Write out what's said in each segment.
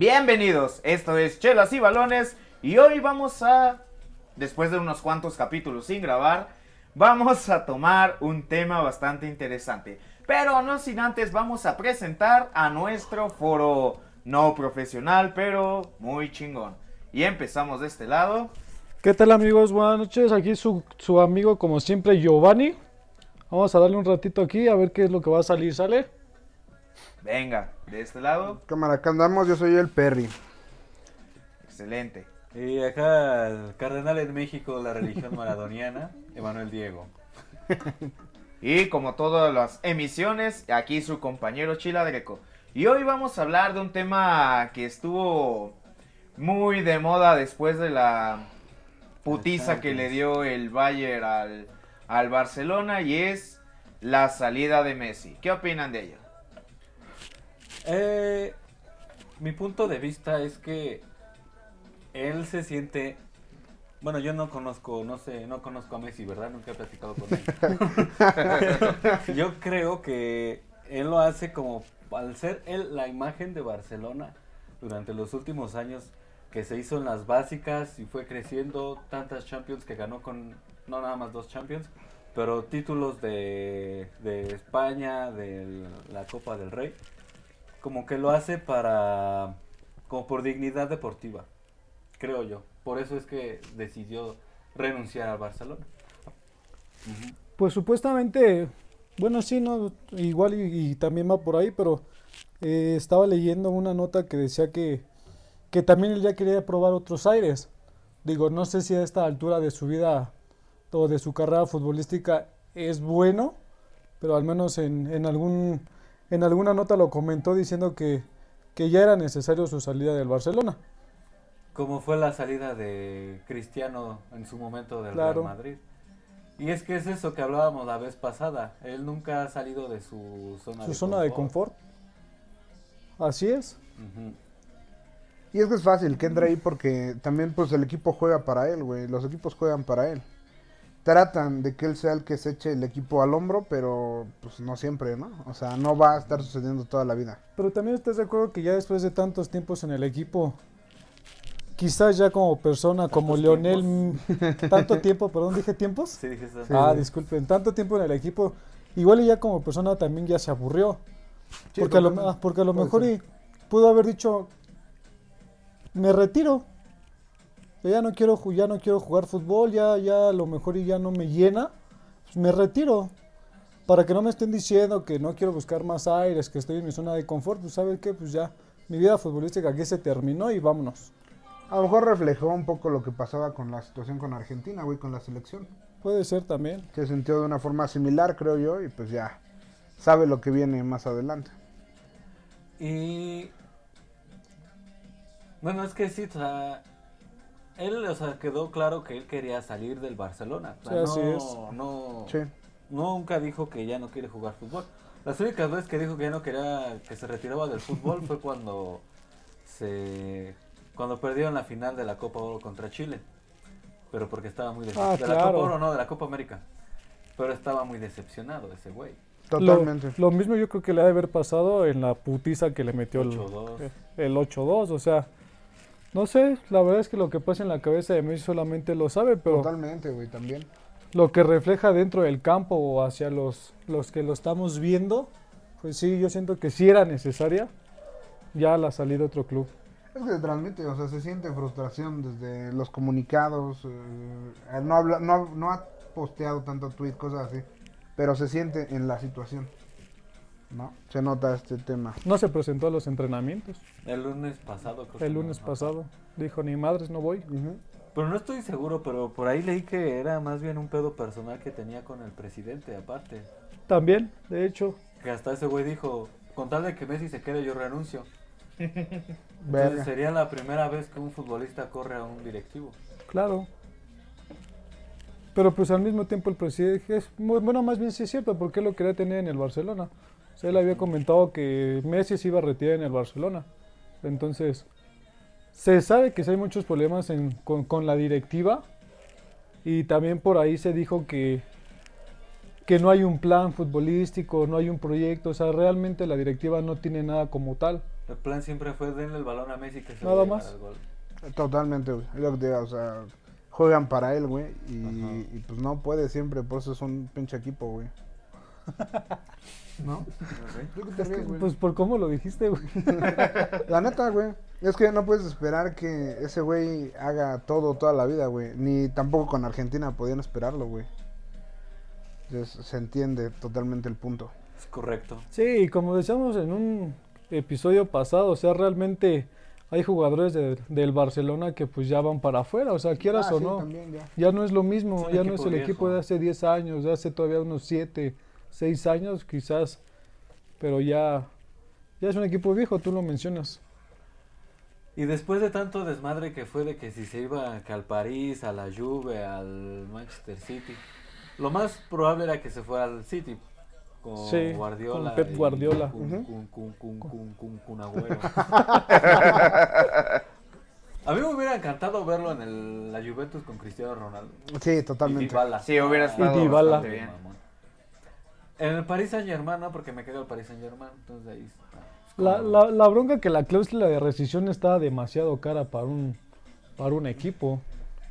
Bienvenidos, esto es Chelas y Balones y hoy vamos a, después de unos cuantos capítulos sin grabar, vamos a tomar un tema bastante interesante. Pero no sin antes vamos a presentar a nuestro foro no profesional, pero muy chingón. Y empezamos de este lado. ¿Qué tal amigos? Buenas noches. Aquí su, su amigo como siempre Giovanni. Vamos a darle un ratito aquí a ver qué es lo que va a salir. ¿Sale? Venga, de este lado. Cámara, acá andamos, yo soy el Perry. Excelente. Y acá el cardenal en México de la religión maradoniana, Emanuel Diego. Y como todas las emisiones, aquí su compañero Chila Greco. Y hoy vamos a hablar de un tema que estuvo muy de moda después de la putiza que le dio el Bayern al, al Barcelona y es la salida de Messi. ¿Qué opinan de ello? Eh, mi punto de vista es que él se siente. Bueno, yo no conozco, no sé, no conozco a Messi, ¿verdad? Nunca he platicado con él. yo creo que él lo hace como al ser él la imagen de Barcelona durante los últimos años que se hizo en las básicas y fue creciendo tantas Champions que ganó con no nada más dos Champions, pero títulos de, de España, de la Copa del Rey, como que lo hace para como por dignidad deportiva, creo yo. Por eso es que decidió renunciar al Barcelona. Pues supuestamente, bueno, sí, no, igual y, y también va por ahí, pero eh, estaba leyendo una nota que decía que, que también él ya quería probar otros aires. Digo, no sé si a esta altura de su vida o de su carrera futbolística es bueno, pero al menos en, en algún, en alguna nota lo comentó diciendo que, que ya era necesario su salida del Barcelona. Como fue la salida de Cristiano en su momento del Claro. Real Madrid. Y es que es eso que hablábamos la vez pasada. Él nunca ha salido de su zona Su de zona de confort. Así es. Y es que es fácil que entre ahí porque también pues el equipo juega para él, güey. Los equipos juegan para él. Tratan de que él sea el que se eche el equipo al hombro, pero pues no siempre, ¿no? O sea, no va a estar sucediendo toda la vida. Pero también estás de acuerdo que ya después de tantos tiempos en el equipo, quizás ya como persona, como ¿Tantos Leonel, tanto tiempo, perdón, dije tiempos. Sí, dije eso. Sí, ah, güey. disculpen, tanto tiempo en el equipo, igual y ya como persona también ya se aburrió. Sí, porque, a lo, ah, porque a lo mejor y pudo haber dicho, me retiro. Yo ya no quiero, ya no quiero jugar fútbol, ya, ya a lo mejor y ya no me llena. pues me retiro. Para que no me estén diciendo que no quiero buscar más aires, que estoy en mi zona de confort, pues sabes qué, pues ya, mi vida futbolística aquí se terminó y vámonos. A lo mejor reflejó un poco lo que pasaba con la situación con Argentina, güey, con la selección. Puede ser también. Se sintió de una forma similar, creo yo, y pues ya sabe lo que viene más adelante. Y. Bueno, es que sí, o sea. Él, o sea, quedó claro que él quería salir del Barcelona. O sea, Sí, así no, es. no, Sí. nunca dijo que ya no quiere jugar fútbol. Las únicas veces que dijo que ya no quería, que se retiraba del fútbol fue cuando se, cuando perdieron la final de la Copa Oro contra Chile. Pero porque estaba muy Ah, decepcionado. de la claro. Copa Oro, no, de la Copa América. Pero estaba muy decepcionado ese güey. Totalmente. Lo, lo mismo yo creo que le ha de haber pasado en la putiza que le metió el 8-2. el 8-2. O sea, no sé, la verdad es que lo que pasa en la cabeza de Messi solamente lo sabe, pero Totalmente, güey, también. lo que refleja dentro del campo o hacia los, los que lo estamos viendo, pues sí, yo siento que sí era necesaria ya la salida de otro club. Es que se transmite, o sea, se siente frustración desde los comunicados. eh, no, habla, no, no ha posteado tanto tweet, cosas así. Pero se siente en la situación. ¿No? Se nota este tema. No se presentó a los entrenamientos El lunes pasado, creo que el lunes ¿no? pasado. Dijo, ni madres, no voy. Pero no estoy seguro, pero por ahí leí que era más bien un pedo personal que tenía con el presidente, aparte. También, de hecho, Que hasta ese güey dijo, con tal de que Messi se quede, yo renuncio. Entonces sería la primera vez que un futbolista corre a un directivo. Claro. Pero pues al mismo tiempo el presidente es bueno, más bien sí es cierto, porque él lo quería tener en el Barcelona. Sea, él había comentado que Messi se iba a retirar en el Barcelona. Entonces, se sabe que hay muchos problemas en- con, con la directiva y también por ahí se dijo que que no hay un plan futbolístico, no hay un proyecto, o sea, realmente la directiva no tiene nada como tal. El plan siempre fue denle el balón a Messi que se Nada más. gol. Totalmente, güey. Es lo que te digo, o sea, juegan para él, güey. Y, y, pues no puede siempre, por eso es un pinche equipo, güey. ¿No? ¿Tú qué te ríes, güey? Pues por cómo lo dijiste, güey. La neta, güey. Es que no puedes esperar que ese güey haga todo toda la vida, güey. Ni tampoco con Argentina podían esperarlo, güey. Entonces se entiende totalmente el punto. Es correcto. Sí, y como decíamos en un episodio pasado, o sea, realmente hay jugadores de- del Barcelona que pues ya van para afuera, o sea, quieras Ah, o sí, no. también, ya. Ya no es lo mismo, ya no es el viejo. equipo de hace 10 años, de hace todavía unos 7, 6 años quizás, pero ya, ya es un equipo viejo, tú lo mencionas. Y después de tanto desmadre que fue de que si se iba que al París, a la Juve, al Manchester City, lo más probable era que se fuera al City con Sí, Guardiola. con Pep y Guardiola. Agüero. A mí me hubiera encantado verlo en el, la Juventus con Cristiano Ronaldo. Sí, Y totalmente. Dybala. Sí, hubiera estado Dybala. bastante bien. En el Paris Saint Germain, no, porque me queda el Paris Saint Germain, entonces ahí está. Es La, como- la, la bronca que la cláusula de rescisión estaba demasiado cara para un, para un equipo.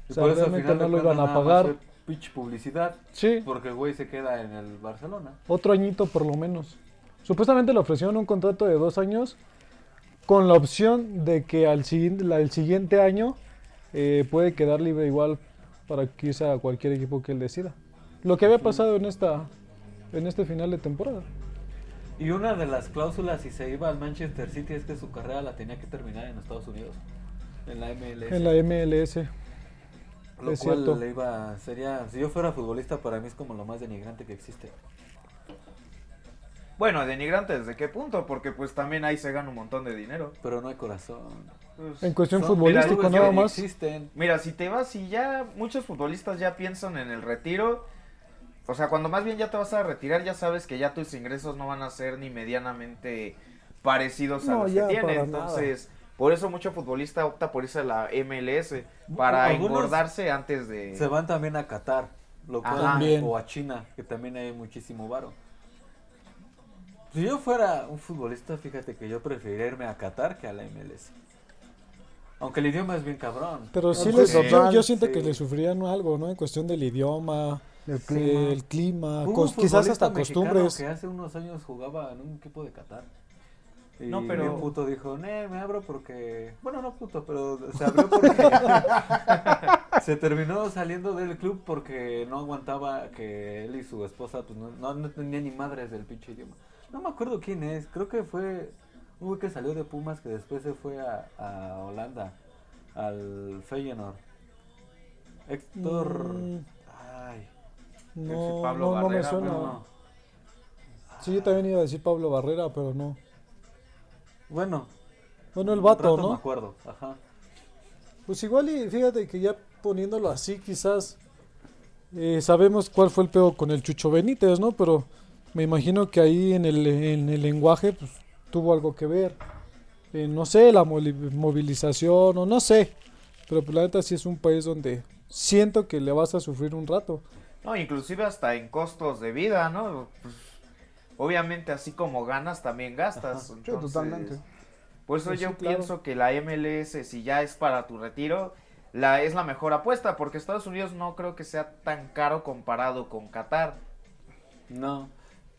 y O sea, realmente no lo iban a pagar. Pinche publicidad, Sí, porque el güey se queda en el Barcelona. otro añito por lo menos. Supuestamente le ofrecieron un contrato de dos años con la opción de que al siguiente, la- el siguiente año eh, puede quedar libre igual para a cualquier equipo que él decida. Lo que había pasado en esta en este final de temporada. Y una de las cláusulas si se iba al Manchester City es que su carrera la tenía que terminar en Estados Unidos, en la MLS. En la MLS. lo es cual cierto. le iba, sería, si yo fuera futbolista para mí es como lo más denigrante que existe. Bueno, denigrante desde qué punto, porque pues también ahí se gana un montón de dinero. Pero no hay corazón. Pues, En cuestión Son futbolística nada más. existen. Mira, si te vas, si ya muchos futbolistas ya piensan en el retiro, o sea, cuando más bien ya te vas a retirar, ya sabes que ya tus ingresos no van a ser ni medianamente parecidos a No, los ya, que tiene. nada. Entonces, por eso mucho futbolista opta por irse a la MLS para Algunos engordarse antes de. Se van también a Qatar, lo cual, Ajá. También. o a China, que también hay muchísimo varo. Si yo fuera un futbolista, fíjate que yo preferiría irme a Qatar que a la MLS. Aunque el idioma es bien cabrón. Pero sí, Sí, les- yo, yo siento sí. que le sufrirían algo, ¿no? En cuestión del idioma, El clima. el clima, Hubo cos- un quizás hasta costumbres. que hace unos años jugaba en un equipo de Qatar. Y No, pero- bien puto dijo, "Nee, me abro porque... Bueno, no puto, pero se abrió porque... se terminó saliendo del club porque no aguantaba que él y su esposa pues no, no, no tenían ni madres del pinche idioma. No me acuerdo quién es, creo que fue un güey que salió de Pumas que después se fue a, a Holanda, al Feyenoord. Héctor... Mm, no, Pablo no, no me suena. no. Sí, yo también iba a decir Pablo Barrera, pero no. Bueno, Bueno, el vato, rato me ¿no? acuerdo, ajá. Pues igual y fíjate que ya poniéndolo así, quizás eh, sabemos cuál fue el pedo con el Chucho Benítez, ¿no? Pero me imagino que ahí en el, en el lenguaje pues, tuvo algo que ver. Eh, no sé, la movilización o no sé. Pero pues, la neta sí es un país donde siento que le vas a sufrir un rato. No, inclusive hasta en costos de vida, ¿no? Pues, obviamente así como ganas, también gastas. Sí, entonces, totalmente. Por eso Pues yo sí, claro. pienso que la MLS, si ya es para tu retiro, la es la mejor apuesta, porque Estados Unidos no creo que sea tan caro comparado con Qatar. No.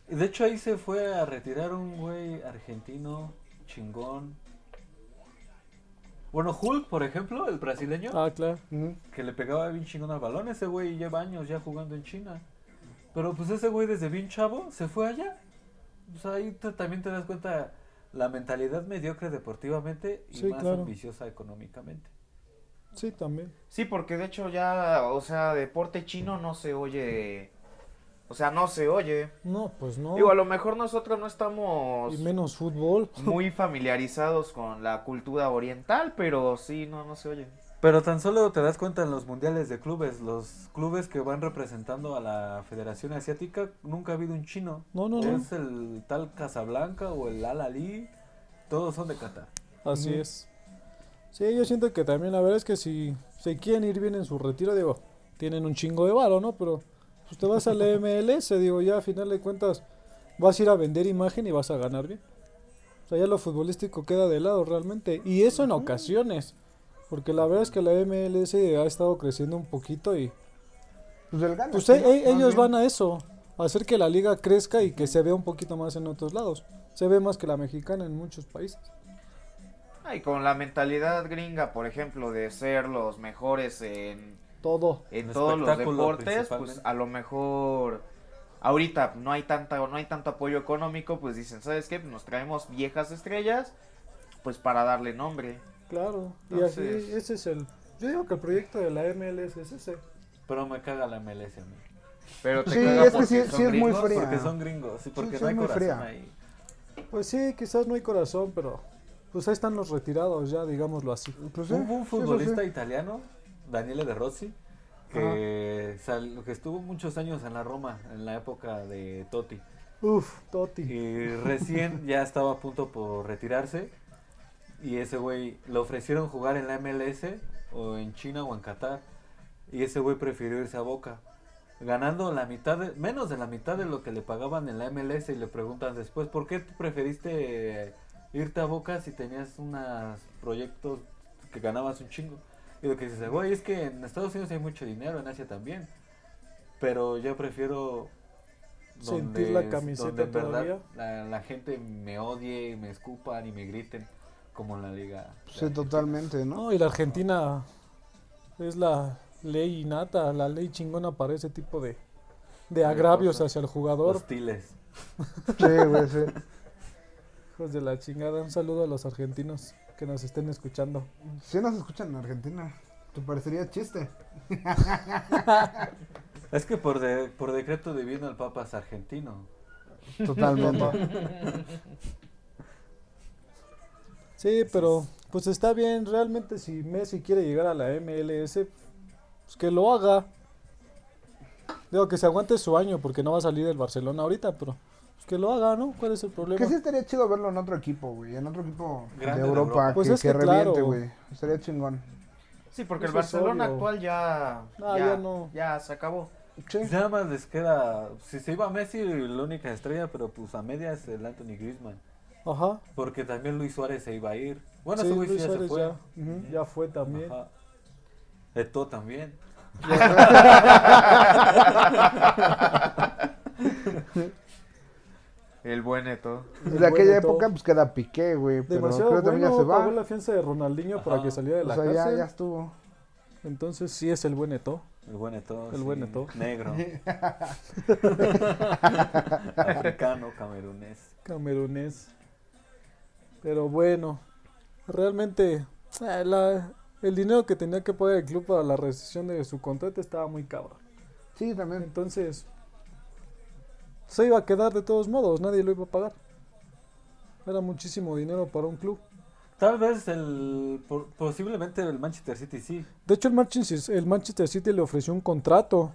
De hecho ahí se fue a retirar un güey argentino chingón. Bueno, Hulk, por ejemplo, el brasileño, Ah, claro. Que le pegaba bien chingón al balón, ese güey lleva años ya jugando en China. Pero pues ese güey desde bien chavo se fue allá. O sea, ahí te- también te das cuenta la mentalidad mediocre deportivamente y Sí, más claro. ambiciosa económicamente. Sí, también. Sí, porque de hecho ya, o sea, deporte chino no se oye, o sea, no se oye. No, pues no. Digo, a lo mejor nosotros no estamos Y menos fútbol. muy familiarizados con la cultura oriental, pero sí, no, no se oye. Pero tan solo te das cuenta en los mundiales de clubes, los clubes que van representando a la Federación Asiática, nunca ha habido un chino. No, no, no. Es el tal Casablanca o el Al Ahly, todos son de Qatar. Así es. Sí, yo siento que también la verdad es que si se quieren ir bien en su retiro, digo, tienen un chingo de varo, ¿no? Pero pues te vas al MLS, digo, ya a final de cuentas vas a ir a vender imagen y vas a ganar bien. sea, ya lo futbolístico queda de lado realmente. Y eso en ocasiones. Porque la verdad es que la MLS ha estado creciendo un poquito y Pues el gana. pues sí, e- ¿no? e- Más ellos van a eso, a hacer que la liga crezca y que se vea un poquito más en otros lados. Se ve más que la mexicana en muchos países. Ah, Y con la mentalidad gringa, por ejemplo, de ser los mejores en, Todo. en todos los deportes, pues a lo mejor ahorita no hay tanta no hay tanto apoyo económico, pues dicen, ¿sabes qué? Nos traemos viejas estrellas pues para darle nombre. Claro. Y así, ese es el... Yo digo que el proyecto de la MLS es ese. Pero me caga la MLS a mí. Pero te Sí, caga es que sí- son sí es muy fría. Porque son gringos, sí, porque sí, no hay es muy corazón fría. ahí. Pues sí, quizás no hay corazón, pero pues ahí están los retirados ya, digámoslo así. Pues sí, Hubo un futbolista sí. italiano, Daniele De Rossi, que, sal- que estuvo muchos años en la Roma, en la época de Totti. Uf, Toti. Y recién ya estaba a punto por retirarse. Y ese güey le ofrecieron jugar en la MLS o en China o en Qatar. Y ese güey prefirió irse a Boca. Ganando la mitad, de- menos de la mitad de lo que le pagaban en la MLS. Y le preguntan después, ¿por qué tú preferiste irte a Boca si tenías unos proyectos que ganabas un chingo? Y lo que dice, güey, es que en Estados Unidos hay mucho dinero, en Asia también. Pero yo prefiero Sentir la camiseta donde todavía. La, la gente me odie, me escupan y me griten como en la liga. Sí, totalmente, ¿no? No, y la Argentina es la ley innata, la ley chingona para ese tipo de, de agravios hacia el jugador. Hostiles. Sí, güey, sí. Hijos de la chingada, un saludo a los argentinos que nos estén escuchando. Sí nos escuchan en Argentina. ¿Te parecería chiste? Es que por, de- por decreto divino el Papa es argentino. Totalmente. Sí, pero pues está bien, realmente si Messi quiere llegar a la MLS, pues que lo haga. Digo que se aguante su año porque no va a salir del Barcelona ahorita, pero que lo haga, ¿no? ¿Cuál es el problema? Que sí estaría chido verlo en otro equipo, güey. En otro equipo Grande de de Europa. Europa. Pues que, es que que claro. reviente, güey. Estaría chingón. Sí, porque el Eso Barcelona actual ya, Ah, ya, ya no. ya se acabó. Sí. Nada más les queda. Si se iba Messi, la única estrella, pero pues a media es el Anthony Griezmann. Ajá. Porque también Luis Suárez se iba a ir. Bueno, Sí, ese güey sí Luis ya se fue. ya, ya fue también. Ajá. Eto'o también. El buen Eto. De El aquella época, pues queda Piqué, güey. Pero Demasiado creo que también ya se pagó va. la fianza de Ronaldinho para que saliera de O la sea, ya, cárcel. ya estuvo. Entonces sí es el buen Eto. El buen Eto'o. El sí. buen Eto'o. Negro. Africano, camerunés. camerunés. Pero bueno, realmente eh, la- el dinero que tenía que pagar el club para la rescisión de su contrato estaba muy cabrón. Sí, también. Entonces, se iba a quedar de todos modos, nadie lo iba a pagar. Era muchísimo dinero para un club. Tal vez el. por- posiblemente el Manchester City sí. De hecho, el Manchester, el Manchester City le ofreció un contrato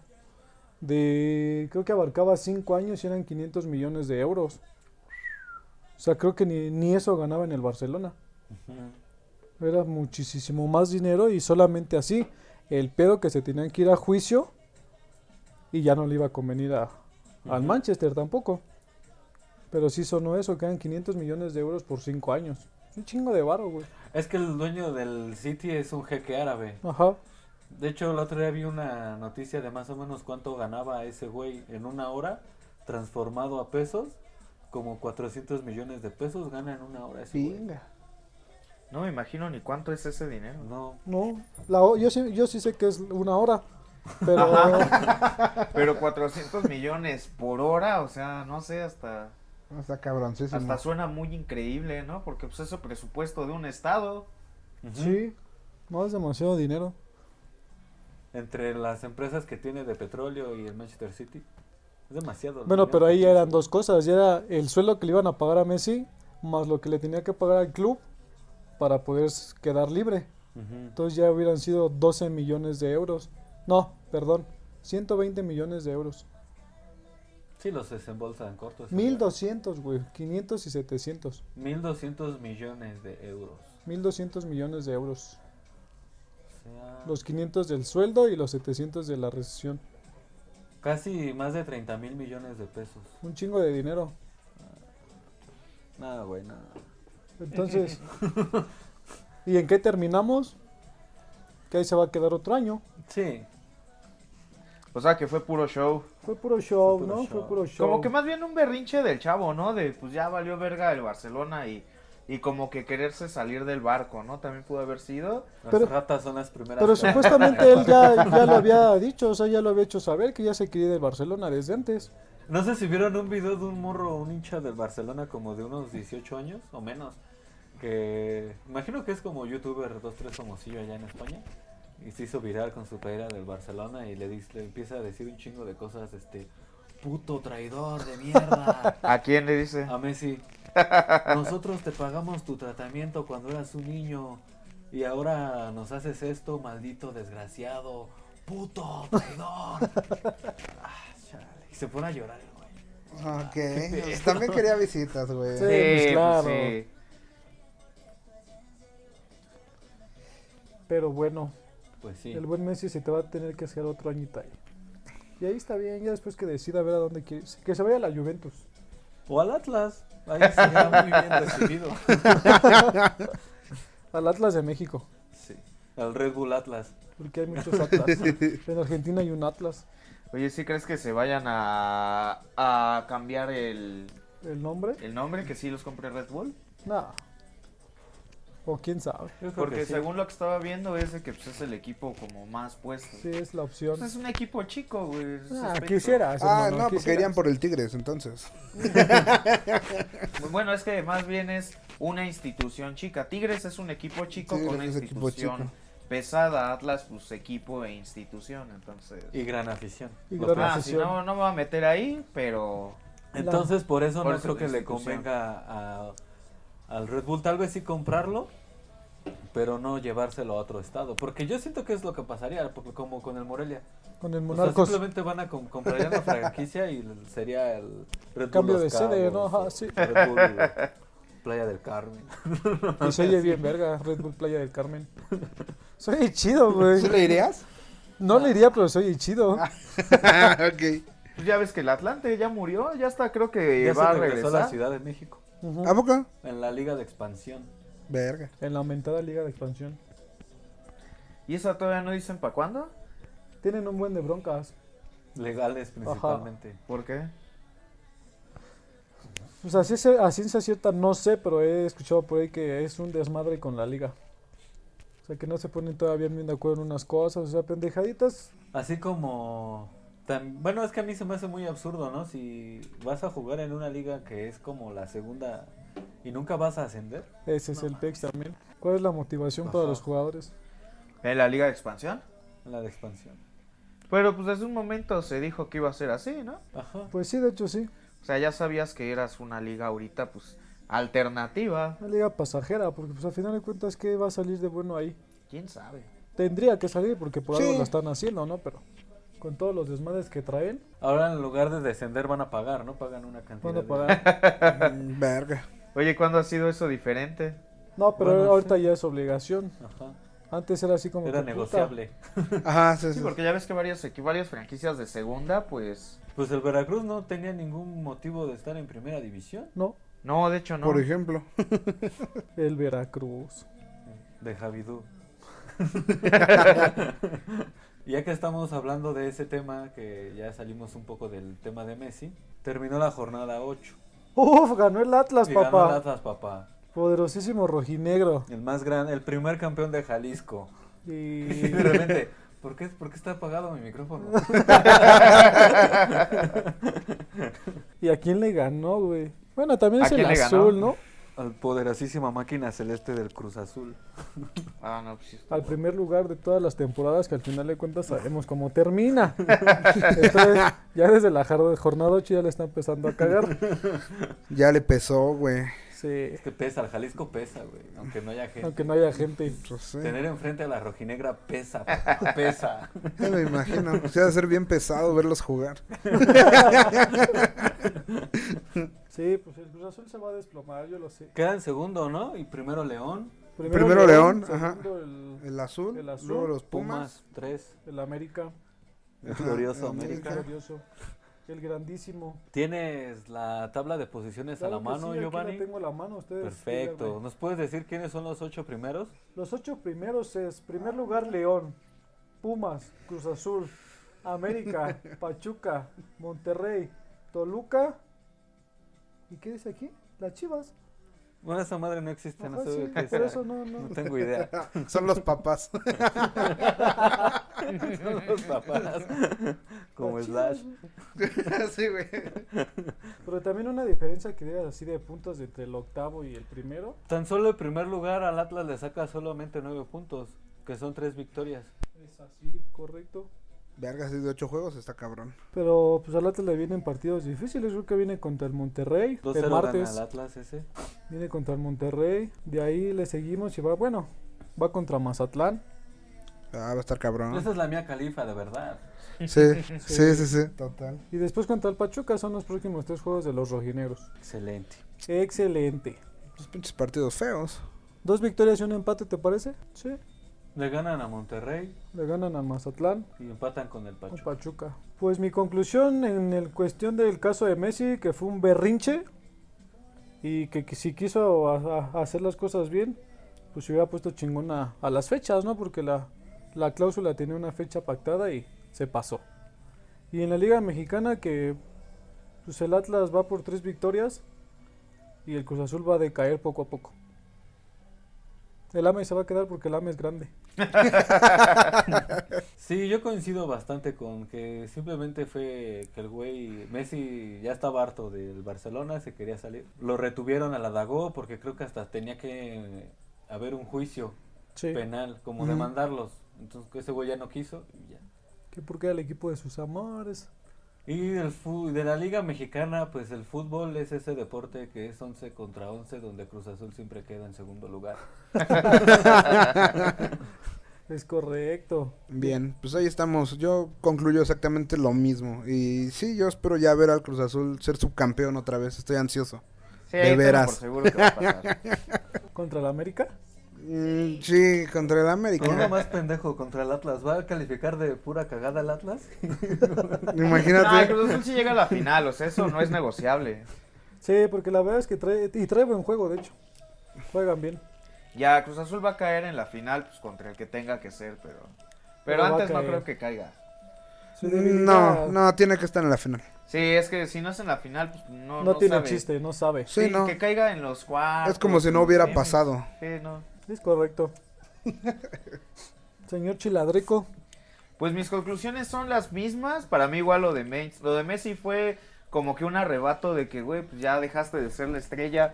de, creo que abarcaba 5 años y eran 500 millones de euros. O sea, creo que ni, ni eso ganaba en el Barcelona. Era muchísimo más dinero y solamente así. El pedo que se tenían que ir a juicio y ya no le iba a convenir a, al. Manchester tampoco. Pero sí sonó eso, que eran 500 millones de euros por 5 años. Un chingo de varo, güey. Es que el dueño del City es un jeque árabe. Ajá. De hecho, el otro día vi una noticia de más o menos cuánto ganaba ese güey en una hora, transformado a pesos. Como 400 millones de pesos gana en una hora ese güey. Pinga. No me imagino ni cuánto es ese dinero. No, No, la, yo, sí, yo sí sé que es una hora. Pero Pero 400 millones por hora, o sea, no sé, hasta, Está cabroncísimo. hasta suena muy increíble, ¿no? Porque pues eso presupuesto de un estado. Sí, no es demasiado dinero. Entre las empresas que tiene de petróleo y el Manchester City. Es demasiado. Bueno, dinero pero ahí eran dos cosas. Ya era el sueldo que le iban a pagar a Messi, más lo que le tenía que pagar al club para poder quedar libre. Entonces ya hubieran sido 12 millones de euros. No, perdón, 120 millones de euros. Sí, los desembolsan cortos. 1200, güey, 500 y 700. 1200 millones de euros. 1200 millones de euros. O sea, Los 500 del sueldo y los 700 de la recesión. casi más de 30 mil millones de pesos. Un chingo de dinero. Nada, güey, nada. Entonces, ¿y en qué terminamos? Que ahí se va a quedar otro año. Sí. O sea, que fue puro show. Fue puro show, Fue puro ¿no? show. Fue puro show. Como que más bien un berrinche del chavo, ¿no? De pues ya valió verga el Barcelona y, y como que quererse salir del barco, ¿no? También pudo haber sido. Las ratas son las primeras. Pero supuestamente él ya, ya lo había dicho, o sea, ya lo había hecho saber que ya se quería del Barcelona desde antes. No sé si vieron un video de un morro, un hincha del Barcelona como de unos 18 años o menos. Que imagino que es como youtuber 2-3 famosillo allá en España. Y se hizo viral con su playera del Barcelona y le, dice, le empieza a decir un chingo de cosas, este, puto traidor de mierda. ¿A quién le dice? A Messi, nosotros te pagamos tu tratamiento cuando eras un niño y ahora nos haces esto, maldito desgraciado, puto traidor. Ah. Y se pone a llorar, el güey. Ok. pues, también quería visitas, güey. Sí. pues, claro. sí. Pero bueno, Pues sí. el buen Messi se te va a tener que hacer otro añito ahí. Y ahí está bien, ya después que decida ver a dónde quiere. Que se vaya a la Juventus. O al Atlas. Ahí sería muy bien recibido. Al Atlas de México. Sí. Al Red Bull Atlas. Porque hay muchos Atlas. en Argentina hay un Atlas. Oye, ¿sí crees que se vayan a, a cambiar el, ¿El nombre? el nombre? ¿Que sí los compre Red Bull? No. O quién sabe. Porque sí. según lo que estaba viendo es de que pues, es el equipo como más puesto. Sí, es la opción. Pues es un equipo chico, güey. Ah, quisieras. Ah, hermano, no, porque irían por el Tigres, entonces. Bueno, es que más bien es una institución chica. Tigres es un equipo chico Tigres con una institución chico. pesada. Atlas, pues equipo e institución. Entonces. Y gran afición. Y Pues, gran ah, si no, no me voy a meter ahí, pero. Entonces, por eso Por no eso creo que le convenga a- al Red Bull. Tal vez sí comprarlo, pero no llevárselo a otro estado. Porque yo siento que es lo que pasaría, porque como con el Morelia. Con el O sea, Monarcos. simplemente van a com- comprarían la franquicia y sería el Red Bull Cambio de sede, ¿no? Ajá, sí. Red Bull Playa del Carmen. Y se oye bien, verga. Red Bull Playa del Carmen. Se oye chido, güey. ¿Sí le irías? No le iría, pero se oye chido. ok. Pues ya ves que el Atlante ya murió. Ya está, creo que Ya va a se regresó a la regresar. Ciudad de México, ¿A poco? en la Liga de Expansión. Verga. En la aumentada Liga de Expansión. ¿Y esa todavía no dicen para cuándo? Tienen un buen de broncas. Legales principalmente. ¿Por qué? Pues así se- a ciencia cierta no sé, pero he escuchado por ahí que es un desmadre con la liga. O sea, que no se ponen todavía bien de acuerdo en unas cosas. O sea, pendejaditas. Así como... bueno, es que a mí se me hace muy absurdo, ¿no? Si vas a jugar en una liga que es como la segunda y nunca vas a ascender. Ese es el PEX también. ¿Cuál es la motivación para los jugadores? ¿En la Liga de Expansión? en La de expansión. Pero pues desde un momento se dijo que iba a ser así, ¿no? Ajá. Pues sí, de hecho sí. O sea, ya sabías que eras una liga ahorita, pues, alternativa. Una liga pasajera, porque pues al final de cuentas, ¿qué va a salir de bueno ahí? ¿Quién sabe? Tendría que salir porque por algo lo están haciendo, ¿no? Pero con todos los desmadres que traen, Ahora en lugar de descender van a pagar, ¿no? Pagan una cantidad. van a de- pagar. Verga. Oye, ¿cuándo ha sido eso diferente? No, pero Bueno, ahorita sí. ya es obligación. Ajá. Antes era así como Era que, negociable. Ajá, sí, Sí, sí. porque ya ves que varias, varias franquicias de segunda, pues... Pues el Veracruz no tenía ningún motivo de estar en primera división. No, No, de hecho no. Por ejemplo. el Veracruz. De Javidú. Ya que estamos hablando de ese tema, que ya salimos un poco del tema de Messi, terminó la jornada 8. Uf, ganó el Atlas, Y ganó papá. el Atlas, papá. Poderosísimo rojinegro. El más grande, el primer campeón de Jalisco. Y Y de repente, ¿por qué, por qué está apagado mi micrófono? ¿Y a quién le ganó, güey? Bueno, también ¿A es el ganó? azul, ¿no? Al poderosísima máquina celeste del Cruz Azul. Ah, no, pues sí. Al primer lugar de todas las temporadas que al final de cuentas sabemos cómo termina. Entonces, ya desde la jornada 8 ya le está empezando a cagar. Ya le pesó, güey. Sí, Es que pesa, el Jalisco pesa, güey. Aunque no haya gente. aunque no haya gente. Pues. Tener enfrente a la rojinegra pesa, papá, pesa. Ya me imagino. O sea, debe ser bien pesado verlos jugar. Sí, pues el Cruz Azul se va a desplomar, yo lo sé. Queda en segundo, ¿no? Y primero León, Primero León, ajá. segundo el, El azul, El azul, luego los Pumas, Pumas. 3. el América, Ajá, glorioso el América. glorioso. el grandísimo. ¿Tienes la tabla de posiciones Claro a la mano, sí, aquí Giovanni? la tengo a la mano, ustedes. Perfecto. díganme. ¿Nos puedes decir quiénes son los ocho primeros? Los ocho primeros es, primer lugar, León, Pumas, Cruz Azul, América, Pachuca, Monterrey, Toluca. ¿Y qué dice aquí? Las Chivas. Bueno, esa madre no existe, no sé sí, qué por eso no, no. No tengo idea. Son los papás. Son los papás. Como Las Slash. Sí, güey. Pero también una diferencia que digas así de puntos entre el octavo y el primero. Tan solo el primer lugar al Atlas le saca solamente nueve puntos, que son tres victorias. Es así, correcto. Verga, si de ocho juegos está cabrón. Pero pues al Atlas le vienen partidos difíciles. Creo que viene contra el Monterrey. 2-0 El martes el Atlas ese. viene contra el Monterrey. De ahí le seguimos y va, bueno, va contra Mazatlán. Ah, va a estar cabrón. Esa es la mía califa, de verdad. Sí, sí, sí, sí. Total. Y después contra el Pachuca son los próximos tres juegos de los rojinegros. Excelente. Excelente. Los pinches partidos feos. Dos victorias y un empate, ¿te parece? Sí. Le ganan a Monterrey Le ganan al Mazatlán y empatan con el Pachuca. Pachuca. Pues mi conclusión en el cuestión del caso de Messi, que fue un berrinche y que, que si quiso a- a- hacer las cosas bien, pues se hubiera puesto chingón a, a las fechas, ¿no? Porque la, la cláusula tenía una fecha pactada y se pasó. Y en la Liga Mexicana que pues el Atlas va por tres victorias y el Cruz Azul va a decaer poco a poco. El AME se va a quedar porque el AME es grande. Sí, yo coincido bastante con que simplemente fue que el güey Messi ya estaba harto del Barcelona, se quería salir. Lo retuvieron a la Dagó porque creo que hasta tenía que haber un juicio Sí. penal, como demandarlos. Entonces ese güey ya no quiso y ya. Que porque era el equipo de sus amores. Y del fu- de la Liga Mexicana, pues el fútbol es ese deporte que es 11 contra 11, donde Cruz Azul siempre queda en segundo lugar. Es correcto. Bien, pues ahí estamos. Yo concluyo exactamente lo mismo. Y sí, yo espero ya ver al Cruz Azul ser subcampeón otra vez. Estoy ansioso. Sí, De veras. por seguro que va a pasar. ¿Contra la América? Mm, sí, contra el Con uno América. más pendejo contra el Atlas. ¿Va a calificar de pura cagada el Atlas? No, el Imagínate. Cruz Azul sí llega a la final, o sea, eso no es negociable. Sí, porque la verdad es que trae, y trae buen juego, de hecho. Juegan bien. Ya, Cruz Azul va a caer en la final pues, contra el que tenga que ser, pero... Pero antes no creo que caiga. No, no, tiene que estar en la final. Sí, es que si no es en la final, pues no, no, no tiene sabe. chiste, no sabe. Sí, Sí, no. que caiga en los cuartos. Es como si no hubiera pasado. Sí, no. Es correcto. Señor Chiladrico, Pues mis conclusiones son las mismas. Para mí igual lo de Messi, lo de Messi fue como que un arrebato de que, güey, pues ya dejaste de ser la estrella.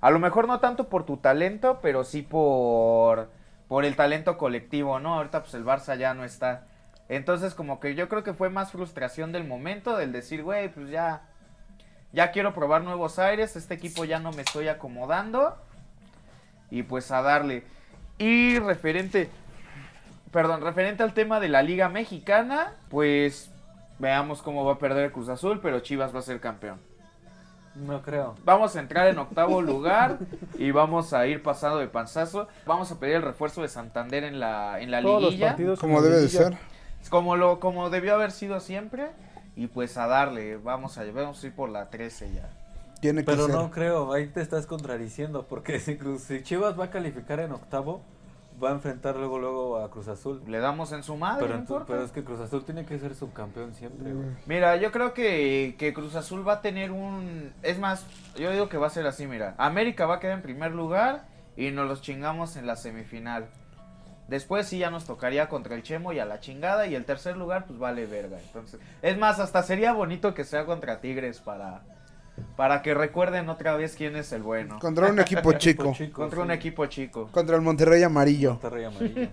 A lo mejor no tanto por tu talento, pero sí por, por el talento colectivo, ¿no? Ahorita pues el Barça ya no está. Entonces como que yo creo que fue más frustración del momento, del decir, güey, pues ya, ya quiero probar nuevos aires, este equipo ya no me estoy acomodando. Y pues a darle. Y referente, perdón, referente al tema de la Liga Mexicana, pues veamos cómo va a perder el Cruz Azul, pero Chivas va a ser campeón. No creo. Vamos a entrar en octavo lugar y vamos a ir pasado de panzazo. Vamos a pedir el refuerzo de Santander en la, en la todos los liguilla, partidos. Como debe de ser. como, lo, como debió haber sido siempre. Y pues a darle, vamos a, vamos a ir por la 13 ya. Tiene que Pero ser. no creo, ahí te estás contradiciendo, porque si, Cruz- si Chivas va a calificar en octavo, va a enfrentar luego luego a Cruz Azul. Le damos en su madre, Pero, es que Cruz Azul tiene que ser subcampeón siempre, güey. Mira, yo creo que, que Cruz Azul va a tener un... Es más, yo digo que va a ser así, mira. América va a quedar en primer lugar y nos los chingamos en la semifinal. Después sí ya nos tocaría contra el Chemo y a la chingada. Y el tercer lugar, pues vale verga. Entonces, es más, hasta sería bonito que sea contra Tigres para, para que recuerden otra vez quién es el bueno. Contra un equipo chico. Contra un equipo chico. Contra el Monterrey amarillo. Monterrey amarillo.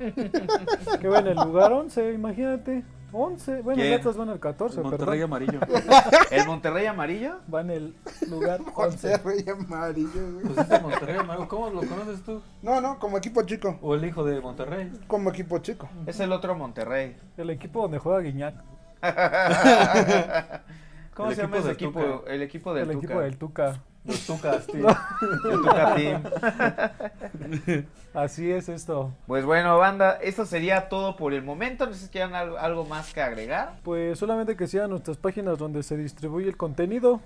Que va en el lugar 11, imagínate. 11. Bueno, ¿Quién? el Atlas va en el 14, Monterrey perdón. amarillo. ¿El Monterrey amarillo? Va en el lugar 11. Monterrey amarillo, güey. Pues es de Monterrey amarillo. ¿Cómo lo conoces tú? No, no, como equipo chico. ¿O el hijo de Monterrey? Como equipo chico. Es el otro Monterrey. El equipo donde juega Guiñac. ¿Cómo El se llama equipo ese del equipo? Tuca. El equipo del el Tuca. equipo del Tuca. Los tucas, tío. El Tuca Team. Así es esto. Pues bueno, banda, eso sería todo por el momento. No sé si quieran algo, algo más que agregar. Pues solamente que sigan nuestras páginas donde se distribuye el contenido.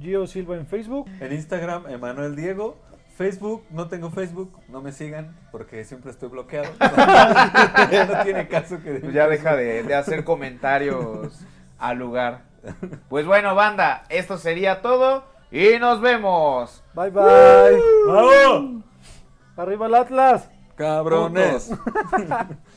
Gio Silva en Facebook. En Instagram, Emanuel Diego. Facebook, no tengo Facebook, no me sigan porque siempre estoy bloqueado. no tiene caso que... Pues ya deja de, de hacer comentarios al lugar. Pues bueno, banda, esto sería todo y nos vemos. Bye bye. ¡Bravo! Arriba el Atlas. Cabrones.